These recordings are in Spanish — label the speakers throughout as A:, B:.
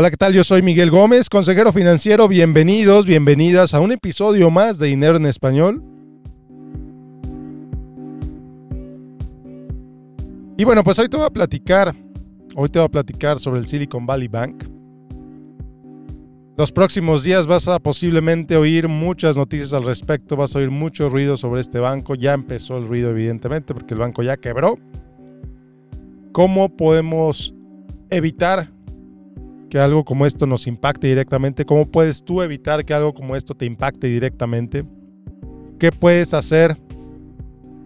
A: Hola, ¿qué tal? Yo soy Miguel Gómez, consejero financiero. Bienvenidos, bienvenidas a un episodio más de Dinero en Español. Y bueno, pues hoy te voy a platicar, hoy te voy a platicar sobre el Silicon Valley Bank. Los próximos días vas a posiblemente oír muchas noticias al respecto, vas a oír mucho ruido sobre este banco. Ya empezó el ruido, evidentemente, porque el banco ya quebró. ¿Cómo podemos evitar que algo como esto nos impacte directamente? ¿Cómo puedes tú evitar que algo como esto te impacte directamente? ¿Qué puedes hacer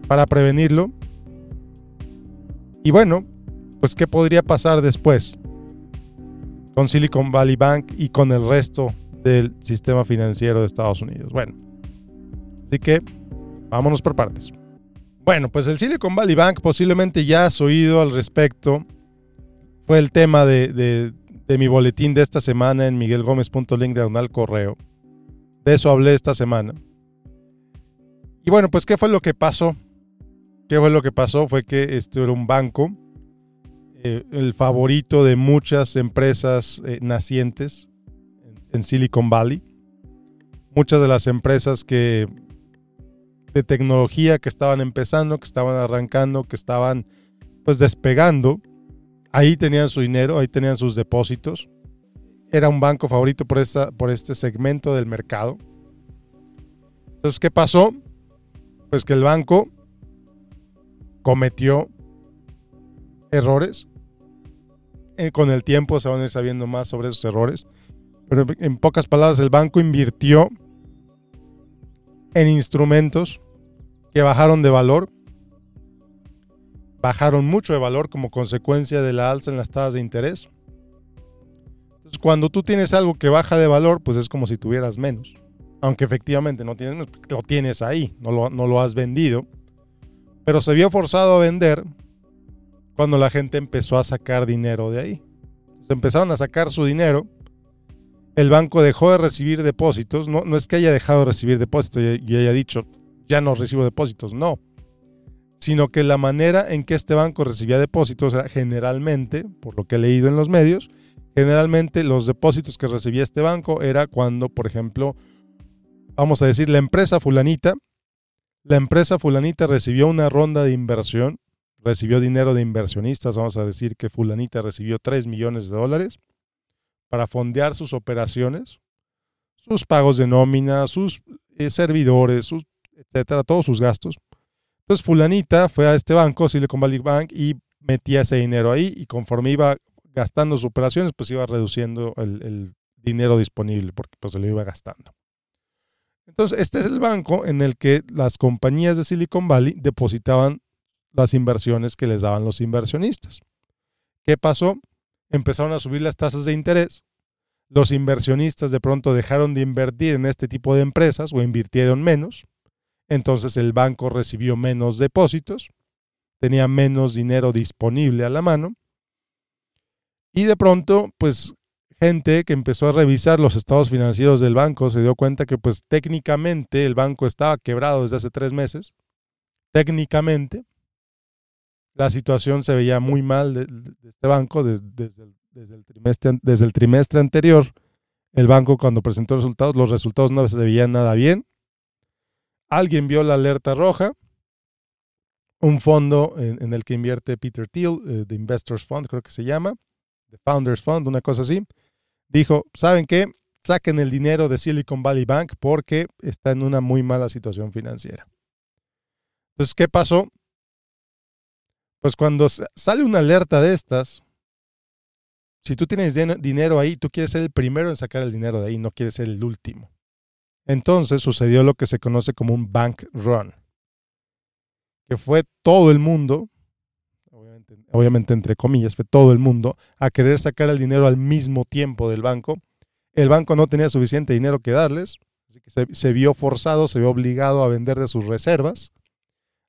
A: para prevenirlo? Y bueno, pues ¿qué podría pasar después con Silicon Valley Bank y con el resto del sistema financiero de Estados Unidos? Bueno, así que vámonos por partes. Bueno, pues el Silicon Valley Bank posiblemente ya has oído al respecto. Fue el tema de, mi boletín de esta semana en miguelgomez.link diagonal correo. De eso hablé esta semana. Y bueno, pues ¿qué fue lo que pasó? ¿Qué fue lo que pasó? Fue que este era un banco, eh, el favorito de muchas empresas eh, nacientes en, Silicon Valley. Muchas de las empresas que de tecnología que estaban empezando, que estaban arrancando, que estaban pues despegando, Ahí tenían su dinero, ahí tenían sus depósitos. Era un banco favorito por, esta, por este segmento del mercado. Entonces, ¿qué pasó? Pues que el banco cometió errores. Eh, con el tiempo se van a ir sabiendo más sobre esos errores. Pero en pocas palabras, el banco invirtió en instrumentos que bajaron de valor bajaron mucho de valor como consecuencia de la alza en las tasas de interés. Entonces, cuando tú tienes algo que baja de valor, pues es como si tuvieras menos. Aunque efectivamente no tienes, lo tienes ahí, no lo, no lo has vendido. Pero se vio forzado a vender cuando la gente empezó a sacar dinero de ahí. Empezaron a sacar su dinero. El banco dejó de recibir depósitos. No, no es que haya dejado de recibir depósitos y haya dicho, ya no recibo depósitos. No sino que la manera en que este banco recibía depósitos, generalmente, por lo que he leído en los medios, generalmente los depósitos que recibía este banco era cuando, por ejemplo, vamos a decir, la empresa fulanita, la empresa fulanita recibió una ronda de inversión, recibió dinero de inversionistas, vamos a decir que fulanita recibió 3 millones de dólares para fondear sus operaciones, sus pagos de nómina, sus eh, servidores, sus, etcétera, todos sus gastos. Entonces fulanita fue a este banco, Silicon Valley Bank, y metía ese dinero ahí y conforme iba gastando sus operaciones, pues iba reduciendo el, dinero disponible porque pues se lo iba gastando. Entonces, este es el banco en el que las compañías de Silicon Valley depositaban las inversiones que les daban los inversionistas. ¿Qué pasó? Empezaron a subir las tasas de interés. Los inversionistas de pronto dejaron de invertir en este tipo de empresas o invirtieron menos. Entonces el banco recibió menos depósitos, tenía menos dinero disponible a la mano. Y de pronto, pues gente que empezó a revisar los estados financieros del banco se dio cuenta que pues técnicamente el banco estaba quebrado desde hace tres meses. Técnicamente, la situación se veía muy mal de, este banco desde, el, trimestre, desde el trimestre anterior. El banco cuando presentó resultados, los resultados no se veían nada bien alguien vio la alerta roja, un fondo en, el que invierte Peter Thiel, eh, The Investors Fund, creo que se llama, The Founders Fund, una cosa así, dijo, ¿saben qué? Saquen el dinero de Silicon Valley Bank porque está en una muy mala situación financiera. Entonces, ¿qué pasó? Pues cuando sale una alerta de estas, si tú tienes dinero ahí, tú quieres ser el primero en sacar el dinero de ahí, no quieres ser el último. Entonces sucedió lo que se conoce como un bank run, que fue todo el mundo, obviamente, entre comillas, fue todo el mundo a querer sacar el dinero al mismo tiempo del banco. El banco no tenía suficiente dinero que darles, así que se, se vio forzado, se vio obligado a vender de sus reservas,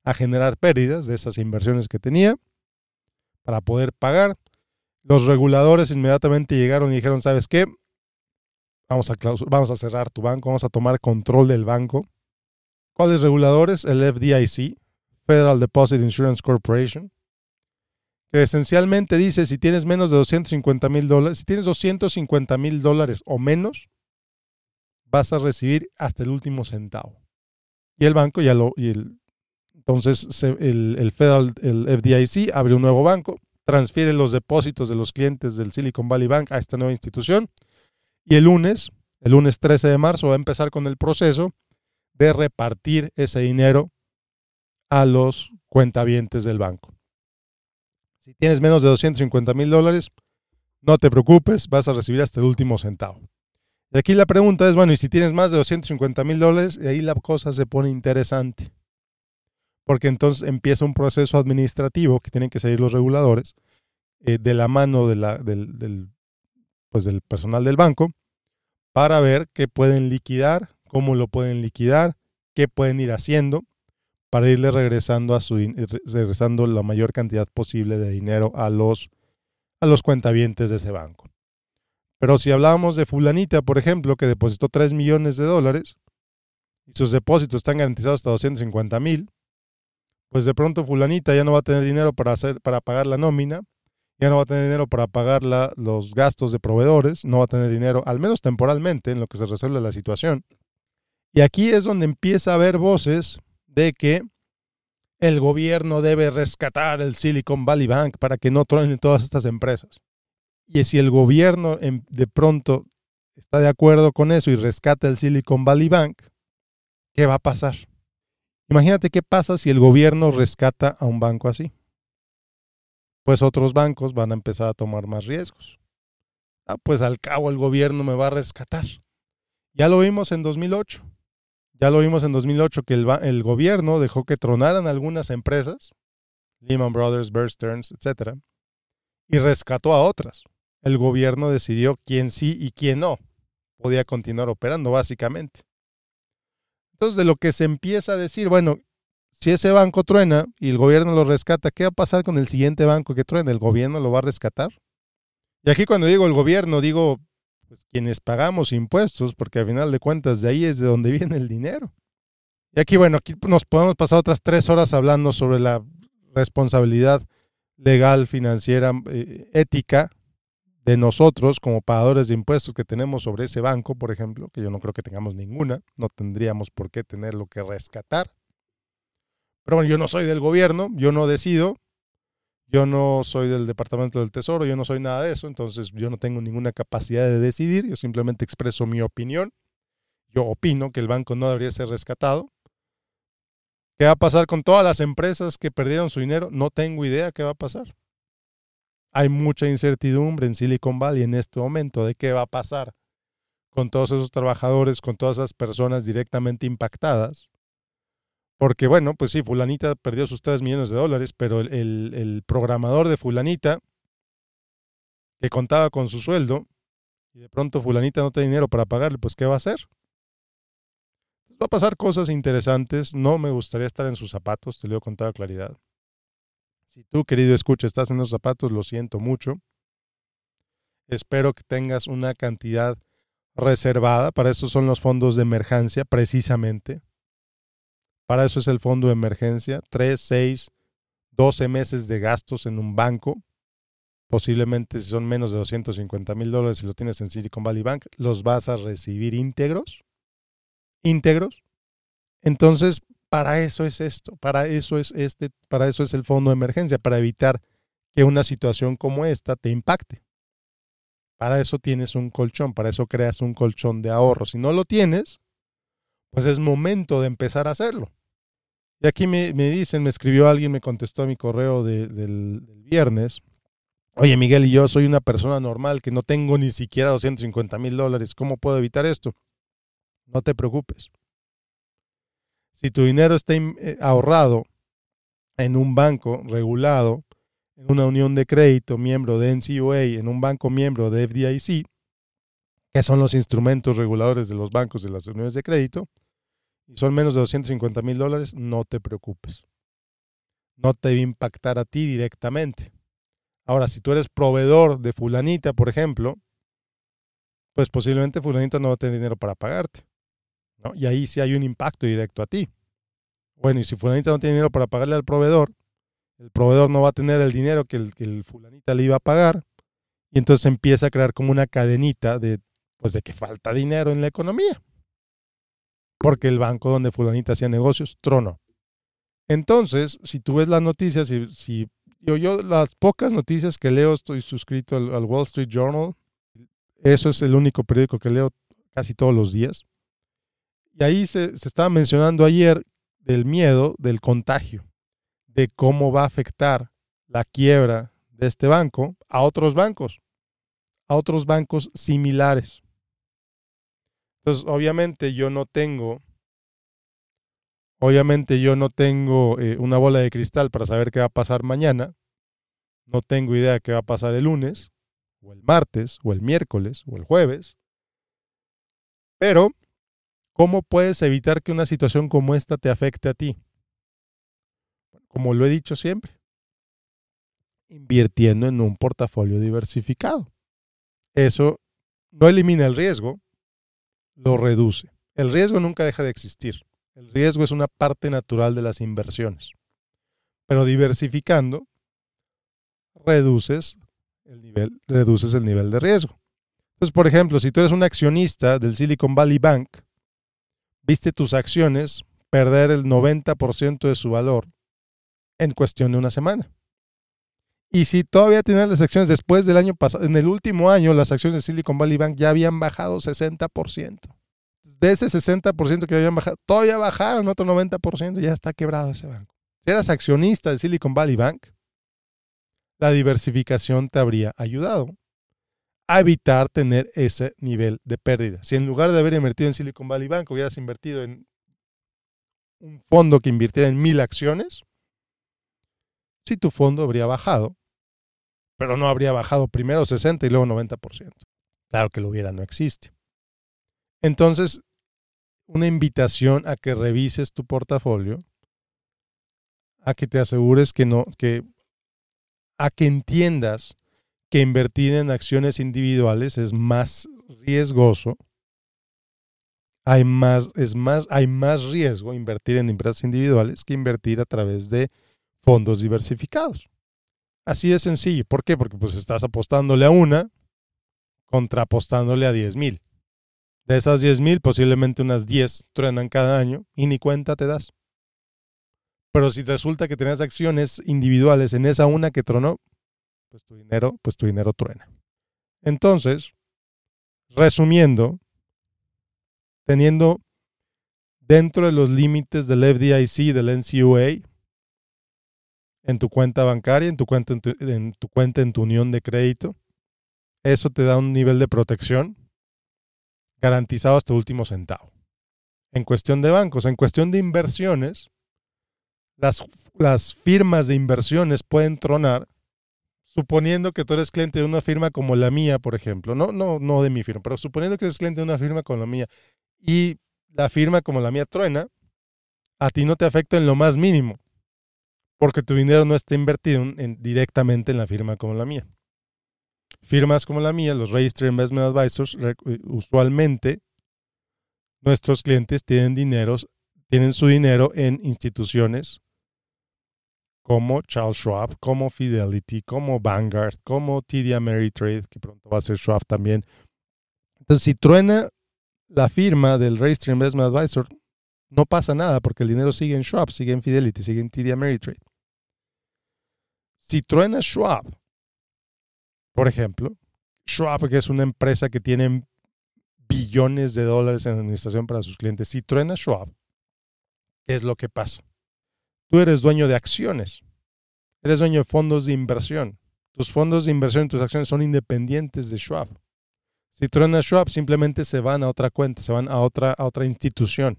A: a generar pérdidas de esas inversiones que tenía para poder pagar. Los reguladores inmediatamente llegaron y dijeron, ¿sabes qué? Vamos a, vamos a cerrar tu banco, vamos a tomar control del banco. ¿Cuáles reguladores? El FDIC, Federal Deposit Insurance Corporation, que esencialmente dice si tienes menos de 250 mil dólares, si tienes 250 mil dólares o menos, vas a recibir hasta el último centavo. Y el banco ya lo, y el, entonces el, el el FDIC abre un nuevo banco, transfiere los depósitos de los clientes del Silicon Valley Bank a esta nueva institución y el lunes, el lunes 13 de marzo, va a empezar con el proceso de repartir ese dinero a los cuentavientes del banco. Si tienes menos de 250 mil dólares, no te preocupes, vas a recibir hasta el último centavo. Y aquí la pregunta es, bueno, y si tienes más de 250 mil dólares, ahí la cosa se pone interesante. Porque entonces empieza un proceso administrativo que tienen que seguir los reguladores eh, de la mano de la, del, pues del personal del banco para ver qué pueden liquidar, cómo lo pueden liquidar, qué pueden ir haciendo para irle regresando a su regresando la mayor cantidad posible de dinero a los a los cuentavientes de ese banco. Pero si hablábamos de fulanita, por ejemplo, que depositó 3 millones de dólares y sus depósitos están garantizados hasta 250 mil, pues de pronto fulanita ya no va a tener dinero para, hacer, para pagar la nómina, ya no va a tener dinero para pagar los gastos de proveedores, no va a tener dinero, al menos temporalmente, en lo que se resuelve la situación. Y aquí es donde empieza a haber voces de que el gobierno debe rescatar el Silicon Valley Bank para que no truenen todas estas empresas. Y si el gobierno de pronto está de acuerdo con eso y rescata el Silicon Valley Bank, ¿qué va a pasar? Imagínate qué pasa si el gobierno rescata a un banco así. Pues otros bancos van a empezar a tomar más riesgos. Ah, pues al cabo el gobierno me va a rescatar. Ya lo vimos en 2008. Ya lo vimos en 2008 que el, gobierno dejó que tronaran algunas empresas, Lehman Brothers, Bear Stearns, etc., y rescató a otras. El gobierno decidió quién sí y quién no podía continuar operando, básicamente. Entonces, de lo que se empieza a decir, bueno, si ese banco truena y el gobierno lo rescata, ¿qué va a pasar con el siguiente banco que truena? ¿El gobierno lo va a rescatar? Y aquí cuando digo el gobierno, digo pues, quienes pagamos impuestos, porque al final de cuentas de ahí es de donde viene el dinero. Y aquí, bueno, aquí nos podemos pasar otras tres horas hablando sobre la responsabilidad legal, financiera, eh, ética de nosotros como pagadores de impuestos que tenemos sobre ese banco, por ejemplo, que yo no creo que tengamos ninguna, no tendríamos por qué tenerlo que rescatar. Pero bueno, yo no soy del gobierno, yo no decido, yo no soy del Departamento del Tesoro, yo no soy nada de eso, entonces yo no tengo ninguna capacidad de decidir, yo simplemente expreso mi opinión. Yo opino que el banco no debería ser rescatado. ¿Qué va a pasar con todas las empresas que perdieron su dinero? No tengo idea qué va a pasar. Hay mucha incertidumbre en Silicon Valley en este momento de qué va a pasar con todos esos trabajadores, con todas esas personas directamente impactadas. Porque bueno, pues sí, fulanita perdió sus 3 millones de dólares, pero el, programador de fulanita, que contaba con su sueldo, y de pronto fulanita no tiene dinero para pagarle, pues ¿qué va a hacer? Va a pasar cosas interesantes, no me gustaría estar en sus zapatos, te lo digo con toda claridad. Si tú, querido escucha, estás en esos zapatos, lo siento mucho. Espero que tengas una cantidad reservada, para eso son los fondos de emergencia, precisamente para eso es el fondo de emergencia. 3, 6, 12 meses de gastos en un banco. Posiblemente si son menos de 250 mil dólares y lo tienes en Silicon Valley Bank, los vas a recibir íntegros. Íntegros. Entonces, para eso es esto, para eso es este, para eso es el fondo de emergencia, para evitar que una situación como esta te impacte. Para eso tienes un colchón, para eso creas un colchón de ahorro. Si no lo tienes, pues es momento de empezar a hacerlo. Y aquí me, dicen, me escribió alguien, me contestó a mi correo del, viernes. Oye, Miguel, y yo soy una persona normal que no tengo ni siquiera 250 mil dólares. ¿Cómo puedo evitar esto? No te preocupes. Si tu dinero está eh, ahorrado en un banco regulado, en una unión de crédito, miembro de NCUA, en un banco miembro de FDIC, que son los instrumentos reguladores de los bancos de las uniones de crédito, y son menos de 250 mil dólares, no te preocupes. No te va a impactar a ti directamente. Ahora, si tú eres proveedor de fulanita, por ejemplo, pues posiblemente fulanita no va a tener dinero para pagarte. Y ahí sí hay un impacto directo a ti. Bueno, y si fulanita no tiene dinero para pagarle al proveedor, el proveedor no va a tener el dinero que el, que el fulanita le iba a pagar, y entonces empieza a crear como una cadenita de, pues de que falta dinero en la economía. Porque el banco donde fulanita hacía negocios tronó. Entonces, si tú ves las noticias, si, si yo, yo las pocas noticias que leo, estoy suscrito al, Wall Street Journal, eso es el único periódico que leo casi todos los días. Y ahí se, se estaba mencionando ayer del miedo del contagio, de cómo va a afectar la quiebra de este banco a otros bancos a otros bancos similares. Entonces, obviamente yo no tengo, obviamente yo no tengo eh, una bola de cristal para saber qué va a pasar mañana. No tengo idea de qué va a pasar el lunes, o el martes, o el miércoles, o el jueves. Pero, ¿cómo puedes evitar que una situación como esta te afecte a ti? Como lo he dicho siempre, invirtiendo en un portafolio diversificado. Eso no elimina el riesgo, lo reduce. El riesgo nunca deja de existir. El riesgo es una parte natural de las inversiones. Pero diversificando, reduces el nivel, reduces el nivel de riesgo. Entonces, por ejemplo, si tú eres un accionista del Silicon Valley Bank, viste tus acciones perder el 90% de su valor en cuestión de una semana. Y si todavía tienes las acciones después del año pasado, en el último año, las acciones de Silicon Valley Bank ya habían bajado 60%. De ese 60% que habían bajado, todavía bajaron otro 90%, ya está quebrado ese banco. Si eras accionista de Silicon Valley Bank, la diversificación te habría ayudado a evitar tener ese nivel de pérdida. Si en lugar de haber invertido en Silicon Valley Bank hubieras invertido en un fondo que invirtiera en mil acciones, si tu fondo habría bajado pero no habría bajado primero 60 y luego 90%. Claro que lo hubiera, no existe. Entonces, una invitación a que revises tu portafolio, a que te asegures que no, que, a que entiendas que invertir en acciones individuales es más riesgoso. Hay más, es más, hay más riesgo invertir en empresas individuales que invertir a través de fondos diversificados. Así de sencillo. ¿Por qué? Porque pues estás apostándole a una contra apostándole a 10 mil. De esas 10 mil, posiblemente unas 10 truenan cada año y ni cuenta te das. Pero si resulta que tienes acciones individuales en esa una que tronó, pues tu dinero, pues tu dinero truena. Entonces, resumiendo, teniendo dentro de los límites del FDIC, del NCUA, en tu cuenta bancaria, en tu cuenta en tu, cuenta en tu unión de crédito. Eso te da un nivel de protección garantizado hasta el último centavo. En cuestión de bancos, en cuestión de inversiones, las, las firmas de inversiones pueden tronar suponiendo que tú eres cliente de una firma como la mía, por ejemplo, no, no, no de mi firma, pero suponiendo que eres cliente de una firma como la mía y la firma como la mía truena, a ti no te afecta en lo más mínimo porque tu dinero no está invertido directamente en la firma como la mía. Firmas como la mía, los Registered Investment Advisors, usualmente nuestros clientes tienen dinero, tienen su dinero en instituciones como Charles Schwab, como Fidelity, como Vanguard, como TD Ameritrade, que pronto va a ser Schwab también. Entonces, si truena la firma del Registered Investment Advisor, no pasa nada porque el dinero sigue en Schwab, sigue en Fidelity, sigue en TD Ameritrade. Si truena Schwab, por ejemplo, Schwab, que es una empresa que tiene billones de dólares en administración para sus clientes, si truena Schwab, ¿qué es lo que pasa? Tú eres dueño de acciones, eres dueño de fondos de inversión. Tus fondos de inversión y tus acciones son independientes de Schwab. Si truena Schwab, simplemente se van a otra cuenta, se van a otra, a otra institución.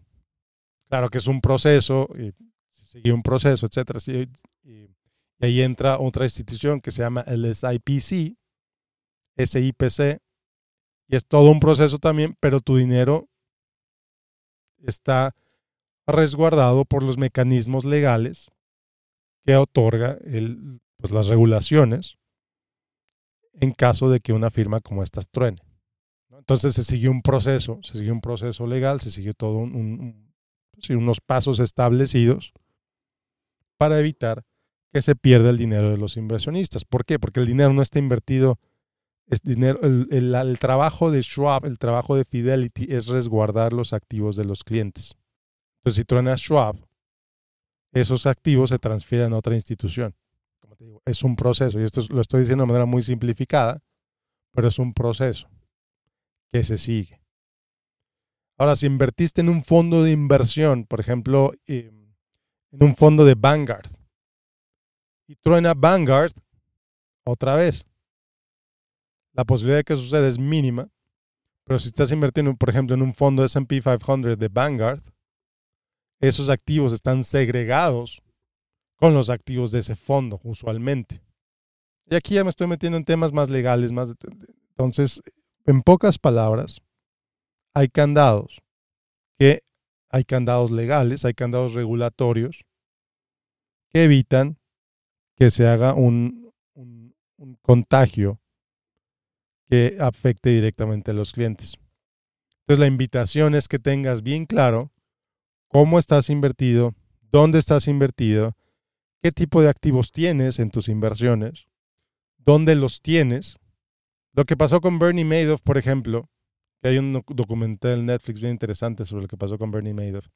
A: Claro que es un proceso, y sigue un proceso, etcétera. Ahí entra otra institución que se llama el SIPC, SIPC, y es todo un proceso también, pero tu dinero está resguardado por los mecanismos legales que otorga el, pues, las regulaciones en caso de que una firma como estas truene. Entonces se sigue un proceso, se sigue un proceso legal, se sigue todo un unos pasos establecidos para evitar que se pierde el dinero de los inversionistas. ¿Por qué? Porque el dinero no está invertido, es dinero, el, el trabajo de Schwab, el trabajo de Fidelity es resguardar los activos de los clientes. Entonces, si truena Schwab, esos activos se transfieren a otra institución. Es un proceso, y esto lo estoy diciendo de manera muy simplificada, pero es un proceso que se sigue. Ahora, si invertiste en un fondo de inversión, por ejemplo, em, en un fondo de Vanguard, y truena Vanguard otra vez, la posibilidad de que suceda es mínima, pero si estás invirtiendo, por ejemplo, en un fondo SP 500 de Vanguard, esos activos están segregados con los activos de ese fondo, usualmente. Y aquí ya me estoy metiendo en temas más legales, más... Entonces, en pocas palabras, hay candados que hay candados legales, hay candados regulatorios que evitan que se haga un, contagio que afecte directamente a los clientes. Entonces la invitación es que tengas bien claro cómo estás invertido, dónde estás invertido, qué tipo de activos tienes en tus inversiones, dónde los tienes. Lo que pasó con Bernie Madoff, por ejemplo, que hay un documental en Netflix bien interesante sobre lo que pasó con Bernie Madoff.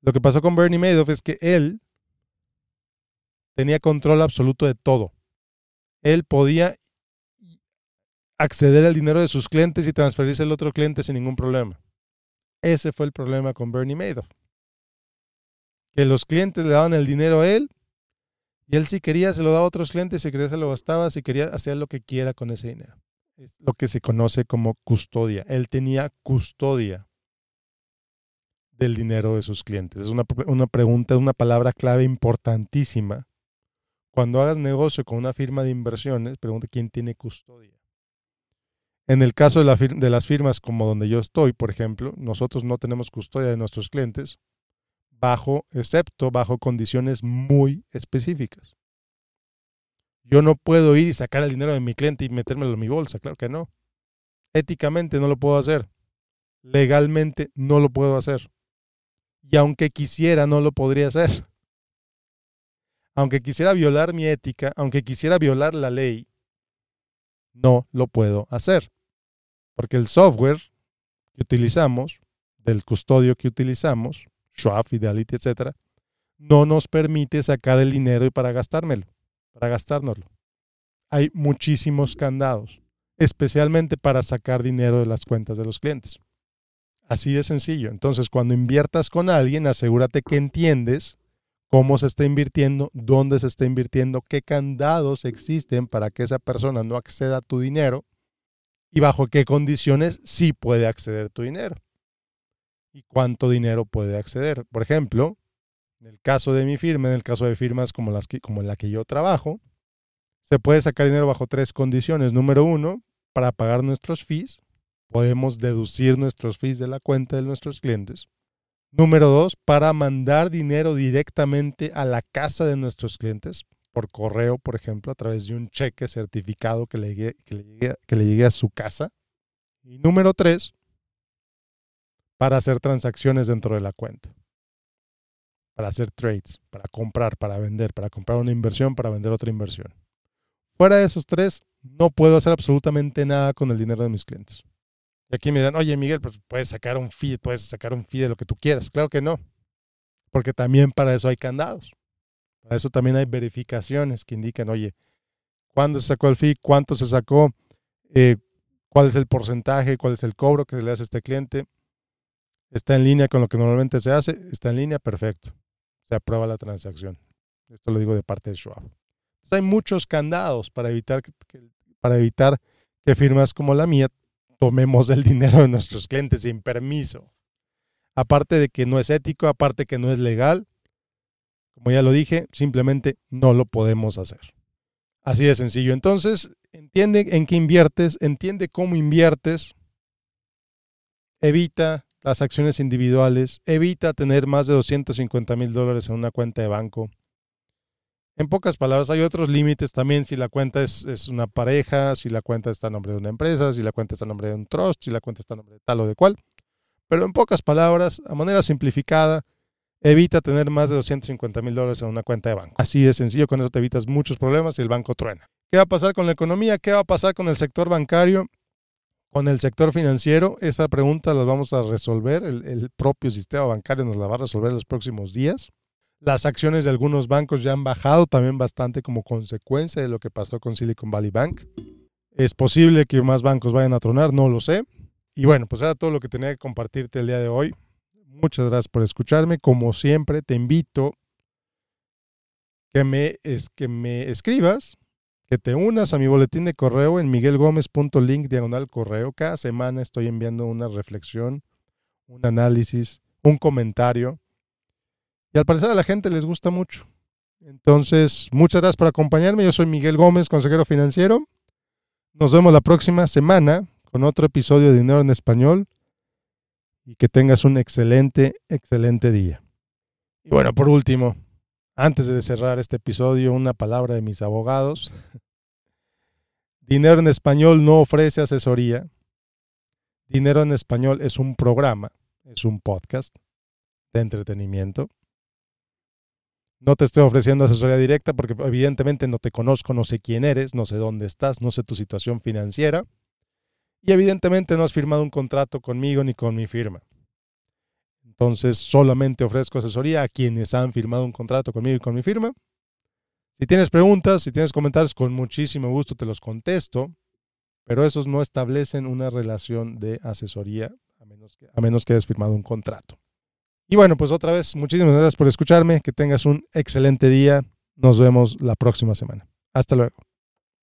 A: Lo que pasó con Bernie Madoff es que él tenía control absoluto de todo. Él podía acceder al dinero de sus clientes y transferirse al otro cliente sin ningún problema. Ese fue el problema con Bernie Madoff. Que los clientes le daban el dinero a él y él si quería se lo daba a otros clientes, si quería se lo gastaba, si quería hacer lo que quiera con ese dinero. Es lo que se conoce como custodia. Él tenía custodia del dinero de sus clientes. Es una, una pregunta, una palabra clave importantísima. Cuando hagas negocio con una firma de inversiones, pregunta quién tiene custodia. En el caso de, las firmas como donde yo estoy, por ejemplo, nosotros no tenemos custodia de nuestros clientes, bajo, excepto bajo condiciones muy específicas. Yo no puedo ir y sacar el dinero de mi cliente y metérmelo en mi bolsa, claro que no. Éticamente no lo puedo hacer. Legalmente no lo puedo hacer. Y aunque quisiera, no lo podría hacer. Aunque quisiera violar mi ética, aunque quisiera violar la ley, no lo puedo hacer. Porque el software que utilizamos, del custodio que utilizamos, Schwab, Fidelity, etc., no nos permite sacar el dinero y para gastármelo, para gastárnoslo. Hay muchísimos candados, especialmente para sacar dinero de las cuentas de los clientes. Así de sencillo. Entonces, cuando inviertas con alguien, asegúrate que entiendes cómo se está invirtiendo, dónde se está invirtiendo, qué candados existen para que esa persona no acceda a tu dinero y bajo qué condiciones sí puede acceder tu dinero y cuánto dinero puede acceder. Por ejemplo, en el caso de mi firma, en el caso de firmas como, las que, como la que yo trabajo, se puede sacar dinero bajo tres condiciones. Número uno, para pagar nuestros fees, podemos deducir nuestros fees de la cuenta de nuestros clientes. Número dos, para mandar dinero directamente a la casa de nuestros clientes por correo, por ejemplo, a través de un cheque certificado que le llegue, que le llegue, a su casa. Y número tres, para hacer transacciones dentro de la cuenta. Para hacer trades, para comprar, para vender, para comprar una inversión, para vender otra inversión. Fuera de esos tres, no puedo hacer absolutamente nada con el dinero de mis clientes. Y aquí me dirán, oye Miguel, pues puedes sacar un fee, puedes sacar un fee de lo que tú quieras. Claro que no, porque también para eso hay candados. Para eso también hay verificaciones que indican, oye, cuándo se sacó el fee, cuánto se sacó, eh, cuál es el porcentaje, cuál es el cobro que se le hace a este cliente. Está en línea con lo que normalmente se hace, está en línea, perfecto. Se aprueba la transacción. Esto lo digo de parte de Schwab. Entonces hay muchos candados para evitar para evitar que firmas como la mía tomemos el dinero de nuestros clientes sin permiso. Aparte de que no es ético, aparte de que no es legal, como ya lo dije, simplemente no lo podemos hacer. Así de sencillo. Entonces, entiende en qué inviertes, entiende cómo inviertes, evita las acciones individuales, evita tener más de 250 mil dólares en una cuenta de banco. En pocas palabras, hay otros límites también si la cuenta es, una pareja, si la cuenta está a nombre de una empresa, si la cuenta está a nombre de un trust, si la cuenta está a nombre de tal o de cual. Pero en pocas palabras, a manera simplificada, evita tener más de 250 mil dólares en una cuenta de banco. Así de sencillo, con eso te evitas muchos problemas y el banco truena. ¿Qué va a pasar con la economía? ¿Qué va a pasar con el sector bancario? Con el sector financiero, esa pregunta la vamos a resolver. El, el propio sistema bancario nos la va a resolver en los próximos días. Las acciones de algunos bancos ya han bajado también bastante como consecuencia de lo que pasó con Silicon Valley Bank. Es posible que más bancos vayan a tronar, no lo sé. Y bueno, pues era todo lo que tenía que compartirte el día de hoy. Muchas gracias por escucharme. Como siempre, te invito que me, es, que me escribas, que te unas a mi boletín de correo en miguelgomez.link diagonal correo. Cada semana estoy enviando una reflexión, un análisis, un comentario. Y al parecer a la gente les gusta mucho. Entonces, muchas gracias por acompañarme. Yo soy Miguel Gómez, consejero financiero. Nos vemos la próxima semana con otro episodio de Dinero en Español y que tengas un excelente, excelente día. Y bueno, por último, antes de cerrar este episodio, una palabra de mis abogados. Dinero en Español no ofrece asesoría. Dinero en Español es un programa, es un podcast de entretenimiento. No te estoy ofreciendo asesoría directa porque evidentemente no te conozco, no sé quién eres, no sé dónde estás, no sé tu situación financiera. Y evidentemente no has firmado un contrato conmigo ni con mi firma. Entonces solamente ofrezco asesoría a quienes han firmado un contrato conmigo y con mi firma. Si tienes preguntas, si tienes comentarios, con muchísimo gusto te los contesto, pero esos no establecen una relación de asesoría a menos que, a menos que hayas firmado un contrato. Y bueno, pues otra vez, muchísimas gracias por escucharme, que tengas un excelente día, nos vemos la próxima semana. Hasta luego.